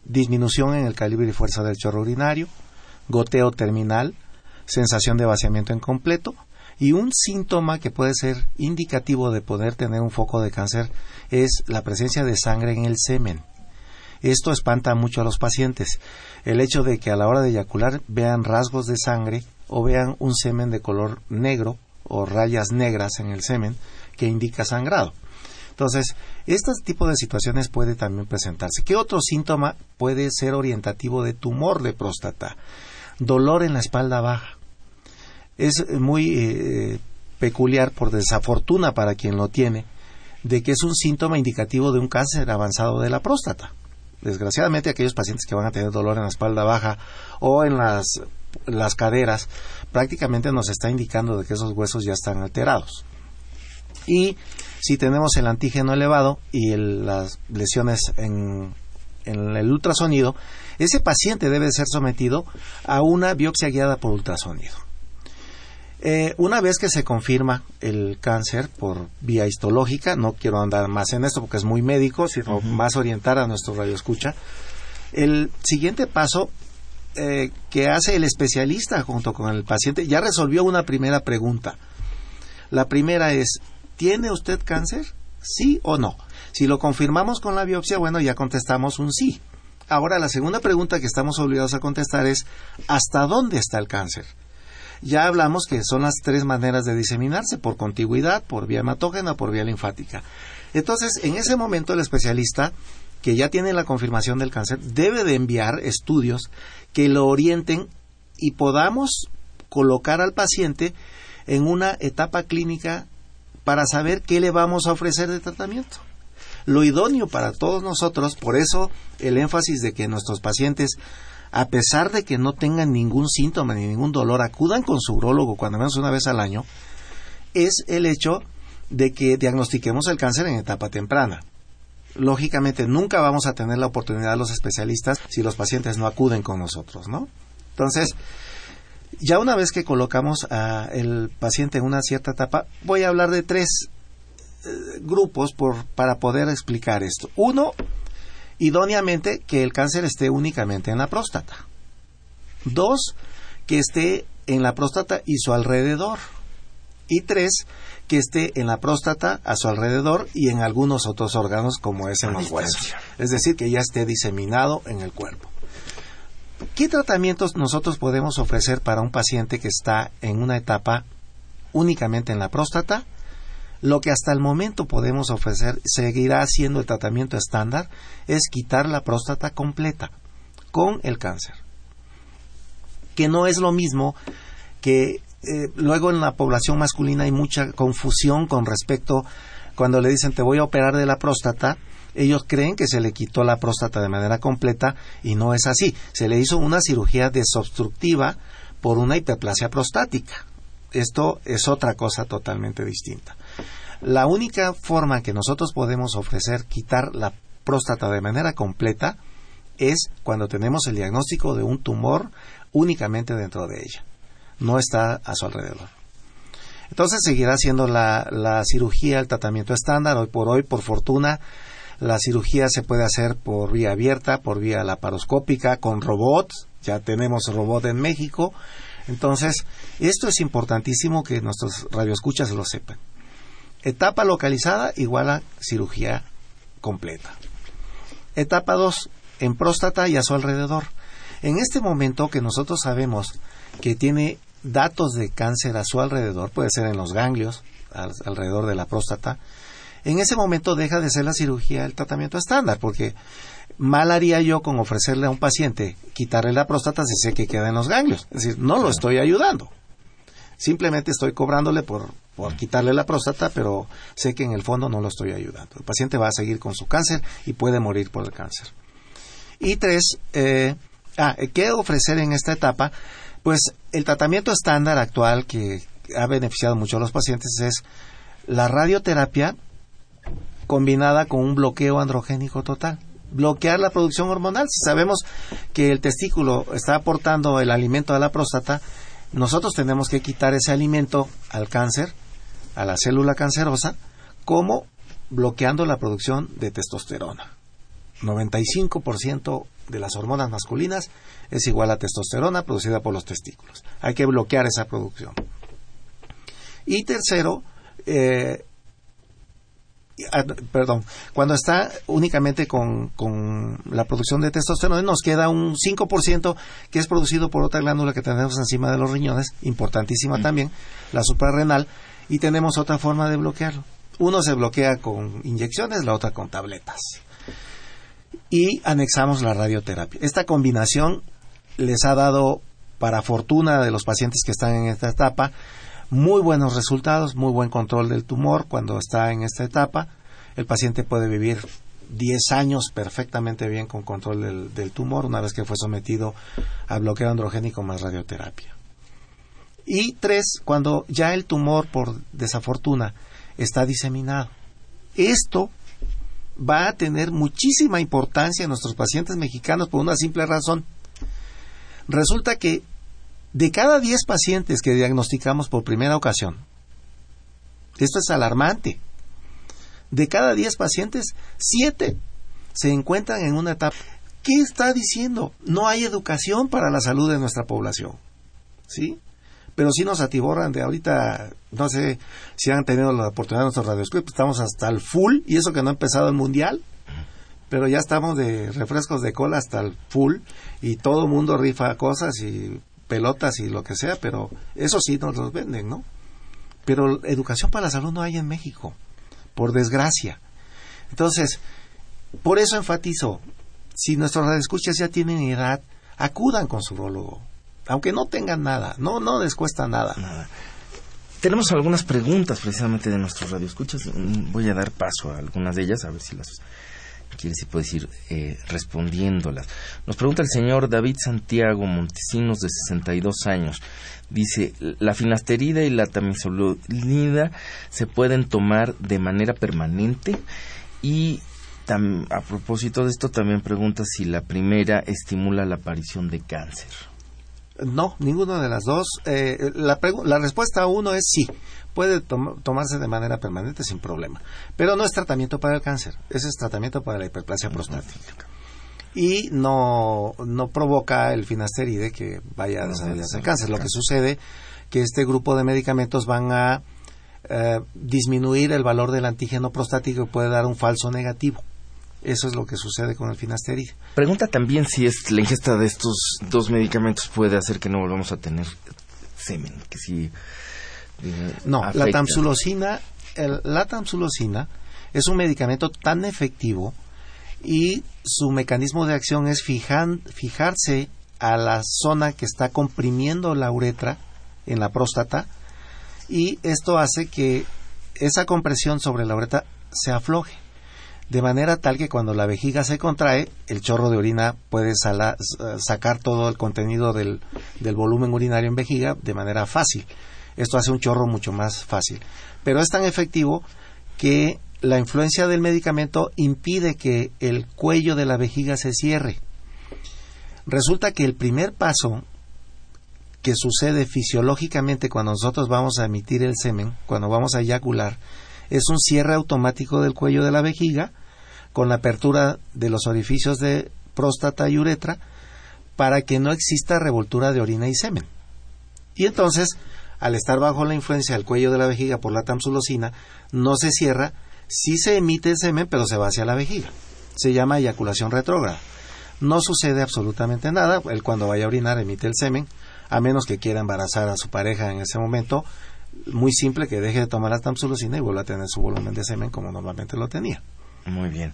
disminución en el calibre y fuerza del chorro urinario, goteo terminal, sensación de vaciamiento incompleto y un síntoma que puede ser indicativo de poder tener un foco de cáncer es la presencia de sangre en el semen. Esto espanta mucho a los pacientes. El hecho de que a la hora de eyacular vean rasgos de sangre o vean un semen de color negro o rayas negras en el semen que indica sangrado. Entonces, este tipo de situaciones puede también presentarse. ¿Qué otro síntoma puede ser orientativo de tumor de próstata? Dolor en la espalda baja. Es muy eh, peculiar, por desafortuna para quien lo tiene, de que es un síntoma indicativo de un cáncer avanzado de la próstata. Desgraciadamente, aquellos pacientes que van a tener dolor en la espalda baja o en las, las caderas, prácticamente nos está indicando de que esos huesos ya están alterados. Y si tenemos el antígeno elevado y las lesiones en, el ultrasonido, ese paciente debe ser sometido a una biopsia guiada por ultrasonido. Eh, una vez que se confirma el cáncer por vía histológica, no quiero andar más en esto porque es muy médico, sino más orientar a nuestro radioescucha, el siguiente paso eh, que hace el especialista junto con el paciente ya resolvió una primera pregunta. La primera es, ¿tiene usted cáncer? ¿Sí o no? Si lo confirmamos con la biopsia, bueno, ya contestamos un sí. Ahora, la segunda pregunta que estamos obligados a contestar es, ¿hasta dónde está el cáncer? Ya hablamos que son las tres maneras de diseminarse, por contigüidad, por vía hematógena, por vía linfática. Entonces, en ese momento el especialista, que ya tiene la confirmación del cáncer, debe de enviar estudios que lo orienten y podamos colocar al paciente en una etapa clínica para saber qué le vamos a ofrecer de tratamiento. Lo idóneo para todos nosotros, por eso el énfasis de que nuestros pacientes, a pesar de que no tengan ningún síntoma ni ningún dolor, acudan con su urólogo cuando menos una vez al año, es el hecho de que diagnostiquemos el cáncer en etapa temprana. Lógicamente nunca vamos a tener la oportunidad los especialistas si los pacientes no acuden con nosotros, ¿no? Entonces, ya una vez que colocamos al paciente en una cierta etapa, voy a hablar de tres eh, grupos para poder explicar esto. Uno, idóneamente que el cáncer esté únicamente en la próstata. Dos, que esté en la próstata y su alrededor. Y tres, que esté en la próstata, a su alrededor y en algunos otros órganos como es en los huesos. Es decir, que ya esté diseminado en el cuerpo. ¿Qué tratamientos nosotros podemos ofrecer para un paciente que está en una etapa únicamente en la próstata? Lo que hasta el momento podemos ofrecer, seguirá siendo el tratamiento estándar, es quitar la próstata completa con el cáncer. Que no es lo mismo que eh, luego en la población masculina hay mucha confusión con respecto cuando le dicen te voy a operar de la próstata, ellos creen que se le quitó la próstata de manera completa y no es así. Se le hizo una cirugía desobstructiva por una hiperplasia prostática. Esto es otra cosa totalmente distinta. La única forma que nosotros podemos ofrecer quitar la próstata de manera completa es cuando tenemos el diagnóstico de un tumor únicamente dentro de ella. No está a su alrededor. Entonces seguirá siendo la, la cirugía el tratamiento estándar. Hoy por hoy, por fortuna, la cirugía se puede hacer por vía abierta, por vía laparoscópica, con robots. Ya tenemos robot en México. Entonces, esto es importantísimo que nuestros radioescuchas lo sepan. Etapa localizada igual a cirugía completa. Etapa 2, en próstata y a su alrededor. En este momento que nosotros sabemos que tiene datos de cáncer a su alrededor, puede ser en los ganglios, alrededor de la próstata, en ese momento deja de ser la cirugía el tratamiento estándar, porque mal haría yo con ofrecerle a un paciente quitarle la próstata si sé que queda en los ganglios. Es decir, no lo estoy ayudando. Simplemente estoy cobrándole por, por quitarle la próstata, pero sé que en el fondo no lo estoy ayudando. El paciente va a seguir con su cáncer y puede morir por el cáncer. Y tres, eh, ah, ¿qué ofrecer en esta etapa? Pues el tratamiento estándar actual que ha beneficiado mucho a los pacientes es la radioterapia combinada con un bloqueo androgénico total. Bloquear la producción hormonal. Si sabemos que el testículo está aportando el alimento a la próstata, nosotros tenemos que quitar ese alimento al cáncer, a la célula cancerosa, como bloqueando la producción de testosterona. 95% de las hormonas masculinas es igual a testosterona producida por los testículos. Hay que bloquear esa producción. Y tercero, eh, perdón, cuando está únicamente con, la producción de testosterona, nos queda un 5% que es producido por otra glándula que tenemos encima de los riñones, importantísima mm. también, la suprarrenal, y tenemos otra forma de bloquearlo. Uno se bloquea con inyecciones, la otra con tabletas. Y anexamos la radioterapia. Esta combinación les ha dado, para fortuna de los pacientes que están en esta etapa, muy buenos resultados, muy buen control del tumor cuando está en esta etapa. El paciente puede vivir 10 años perfectamente bien con control del, tumor una vez que fue sometido a bloqueo androgénico más radioterapia. Y tres, cuando ya el tumor, por desafortuna, está diseminado. Esto va a tener muchísima importancia en nuestros pacientes mexicanos por una simple razón. Resulta que de cada 10 pacientes que diagnosticamos por primera ocasión, esto es alarmante, de cada 10 pacientes, 7 se encuentran en una etapa. ¿Qué está diciendo? No hay educación para la salud de nuestra población. ¿Sí? Pero sí nos atiborran de ahorita, no sé si han tenido la oportunidad de nuestros radioescuchas, estamos hasta el full, y eso que no ha empezado el mundial, pero ya estamos de refrescos de cola hasta el full, y todo el mundo rifa cosas y pelotas y lo que sea, pero eso sí nos los venden, ¿no? Pero educación para la salud no hay en México, por desgracia. Entonces, por eso enfatizo, si nuestros radioescuchas ya tienen edad, acudan con su urologo, aunque no tengan nada, no, no les cuesta nada. nada. Tenemos algunas preguntas precisamente de nuestros radioescuchas, voy a dar paso a algunas de ellas, a ver si las quiere si puedes ir eh, respondiéndolas. Nos pregunta el señor David Santiago Montesinos, de 62 años. Dice, la finasterida y la tamizolida se pueden tomar de manera permanente y a propósito de esto también pregunta si la primera estimula la aparición de cáncer. No, ninguna de las dos. Eh, la, la respuesta a uno es sí puede tomarse de manera permanente sin problema. Pero no es tratamiento para el cáncer, ese es tratamiento para la hiperplasia prostática. Y no, no provoca el finasteride que vaya a desarrollarse el cáncer. Lo que sucede que este grupo de medicamentos van a eh, disminuir el valor del antígeno prostático y puede dar un falso negativo. Eso es lo que sucede con el finasteride. Pregunta también si es la ingesta de estos dos medicamentos puede hacer que no volvamos a tener semen, que si no, la tamsulosina, la tamsulosina es un medicamento tan efectivo y su mecanismo de acción es fijarse a la zona que está comprimiendo la uretra en la próstata y esto hace que esa compresión sobre la uretra se afloje de manera tal que cuando la vejiga se contrae, el chorro de orina puede sacar todo el contenido del, del volumen urinario en vejiga de manera fácil. Esto hace un chorro mucho más fácil. Pero es tan efectivo que la influencia del medicamento impide que el cuello de la vejiga se cierre. Resulta que el primer paso que sucede fisiológicamente cuando nosotros vamos a emitir el semen, cuando vamos a eyacular, es un cierre automático del cuello de la vejiga con la apertura de los orificios de próstata y uretra para que no exista revoltura de orina y semen. Y entonces, al estar bajo la influencia del cuello de la vejiga por la tamsulosina, no se cierra, sí se emite el semen, pero se va hacia la vejiga. Se llama eyaculación retrógrada. No sucede absolutamente nada, él cuando vaya a orinar emite el semen, a menos que quiera embarazar a su pareja en ese momento, muy simple que deje de tomar la tamsulosina y vuelva a tener su volumen de semen como normalmente lo tenía. Muy bien.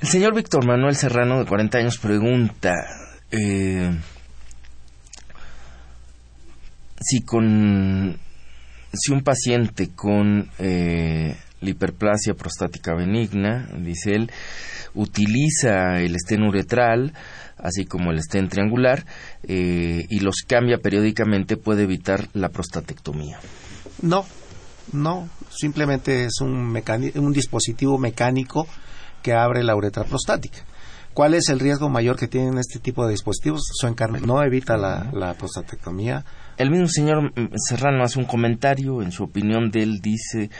El señor Víctor Manuel Serrano, de 40 años, pregunta eh, si con si un paciente con eh, la hiperplasia prostática benigna, dice él, utiliza el estén uretral, así como el estén triangular, eh, y los cambia periódicamente, puede evitar la prostatectomía. No, no, simplemente es un, un dispositivo mecánico que abre la uretra prostática. ¿Cuál es el riesgo mayor que tienen este tipo de dispositivos? Su encarne no evita la, la prostatectomía, el mismo señor Serrano hace un comentario, en su opinión de él dice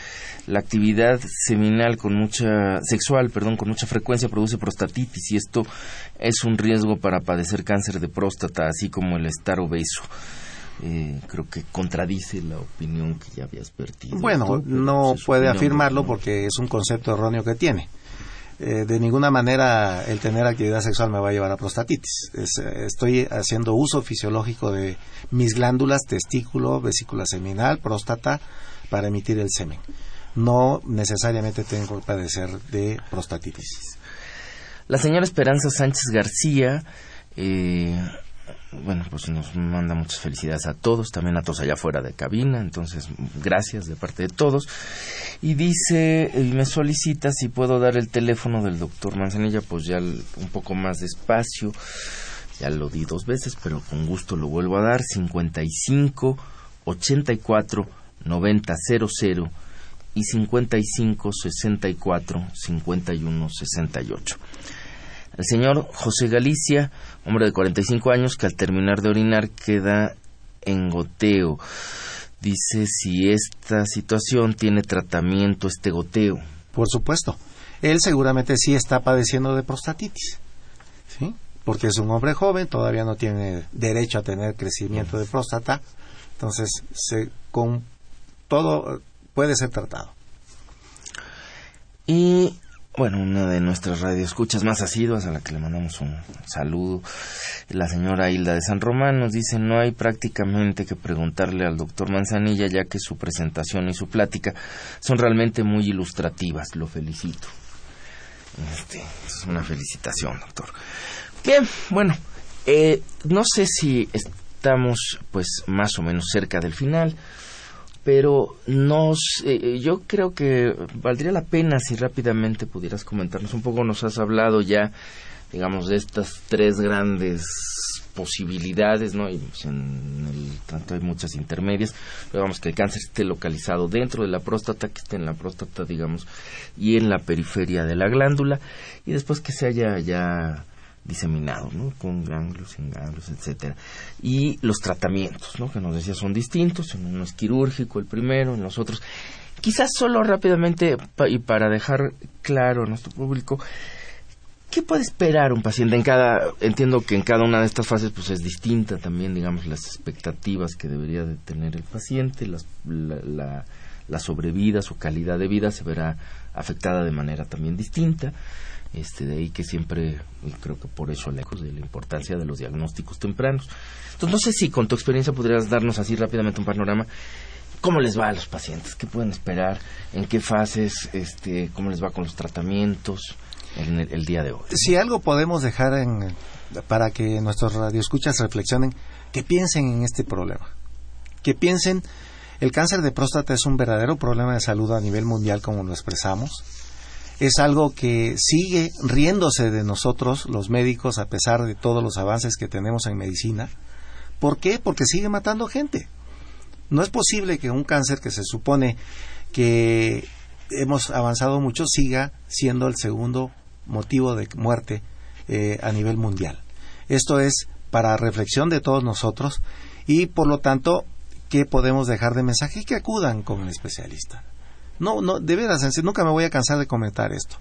la actividad seminal con mucha sexual, perdón, con mucha frecuencia produce prostatitis y esto es un riesgo para padecer cáncer de próstata, así como el estar obeso. Eh, creo que contradice la opinión que ya habías vertido. Bueno, no puede afirmarlo porque es un concepto erróneo que tiene. Eh, de ninguna manera el tener actividad sexual me va a llevar a prostatitis. Eh, estoy haciendo uso fisiológico de mis glándulas, testículo, vesícula seminal, próstata, para emitir el semen. No necesariamente tengo que padecer de prostatitis. La señora Esperanza Sánchez García eh, bueno, pues nos manda muchas felicidades a todos, también a todos allá fuera de cabina, entonces gracias de parte de todos. Y dice, y me solicita si puedo dar el teléfono del doctor Manzanilla, pues ya un poco más despacio, ya lo di dos veces, pero con gusto lo vuelvo a dar, 55 84 90 00 y 55 64 51 68. El señor José Galicia, hombre de 45 años, que al terminar de orinar queda en goteo. Dice si esta situación tiene tratamiento, este goteo. Por supuesto. Él seguramente sí está padeciendo de prostatitis. ¿Sí? Porque es un hombre joven, todavía no tiene derecho a tener crecimiento de próstata. Entonces, se, con todo puede ser tratado. Y bueno, una de nuestras radioescuchas más asiduas, a la que le mandamos un saludo, la señora Hilda de San Román, nos dice no hay prácticamente que preguntarle al doctor Manzanilla, ya que su presentación y su plática son realmente muy ilustrativas. Lo felicito. Este, es una felicitación, doctor. Bien, bueno, eh, no sé si estamos pues más o menos cerca del final pero nos, eh, yo creo que valdría la pena si rápidamente pudieras comentarnos un poco, nos has hablado ya, digamos, de estas tres grandes posibilidades, ¿no? Y pues, en el tanto hay muchas intermedias, pero vamos que el cáncer esté localizado dentro de la próstata, que esté en la próstata, digamos, y en la periferia de la glándula, y después que se haya ya diseminado, ¿no? Con ganglios, sin ganglios, etcétera. Y los tratamientos, ¿no? Que nos decía son distintos, en uno es quirúrgico el primero, en los otros. Quizás solo rápidamente y para dejar claro a nuestro público, ¿qué puede esperar un paciente en cada, entiendo que en cada una de estas fases pues es distinta también, digamos, las expectativas que debería de tener el paciente, la, la, la sobrevida, su calidad de vida se verá afectada de manera también distinta. Este, de ahí que siempre, creo que por eso lejos de la importancia de los diagnósticos tempranos. Entonces, no sé si con tu experiencia podrías darnos así rápidamente un panorama. ¿Cómo les va a los pacientes? ¿Qué pueden esperar? ¿En qué fases? Este, ¿Cómo les va con los tratamientos en el, día de hoy? Si algo podemos dejar en, para que nuestros radioescuchas reflexionen, que piensen en este problema. Que piensen, el cáncer de próstata es un verdadero problema de salud a nivel mundial, como lo expresamos es algo que sigue riéndose de nosotros, los médicos, a pesar de todos los avances que tenemos en medicina. ¿Por qué? Porque sigue matando gente. No es posible que un cáncer que se supone que hemos avanzado mucho siga siendo el segundo motivo de muerte eh, a nivel mundial. Esto es para reflexión de todos nosotros y por lo tanto ¿qué podemos dejar de mensaje? Que acudan con el especialista. No, no, de veras, nunca me voy a cansar de comentar esto.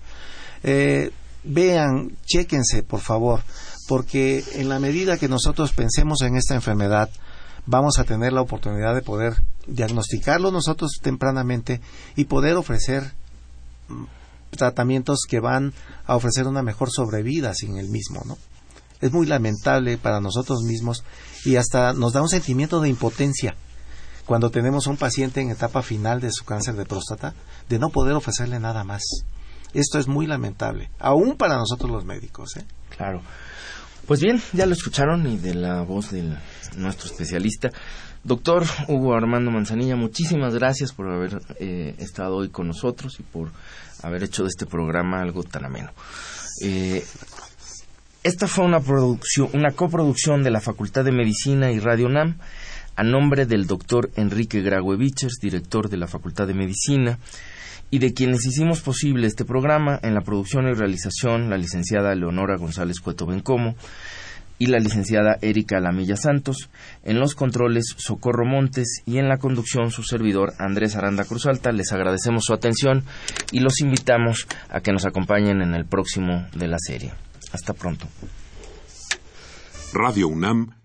Eh, vean, chéquense, por favor, porque en la medida que nosotros pensemos en esta enfermedad, vamos a tener la oportunidad de poder diagnosticarlo nosotros tempranamente y poder ofrecer mm, tratamientos que van a ofrecer una mejor sobrevida sin el mismo, ¿no? Es muy lamentable para nosotros mismos y hasta nos da un sentimiento de impotencia cuando tenemos un paciente en etapa final de su cáncer de próstata de no poder ofrecerle nada más. Esto es muy lamentable, aún para nosotros los médicos. ¿eh? Claro. Pues bien, ya lo escucharon y de la voz de nuestro especialista. Doctor Hugo Armando Manzanilla, muchísimas gracias por haber eh, estado hoy con nosotros y por haber hecho de este programa algo tan ameno. Eh, esta fue una, producción, una coproducción de la Facultad de Medicina y Radio NAM a nombre del doctor Enrique Graue director de la Facultad de Medicina, y de quienes hicimos posible este programa en la producción y realización la licenciada Leonora González Cueto Bencomo y la licenciada Erika Lamilla Santos, en los controles Socorro Montes y en la conducción su servidor Andrés Aranda Cruzalta. Les agradecemos su atención y los invitamos a que nos acompañen en el próximo de la serie. Hasta pronto. Radio UNAM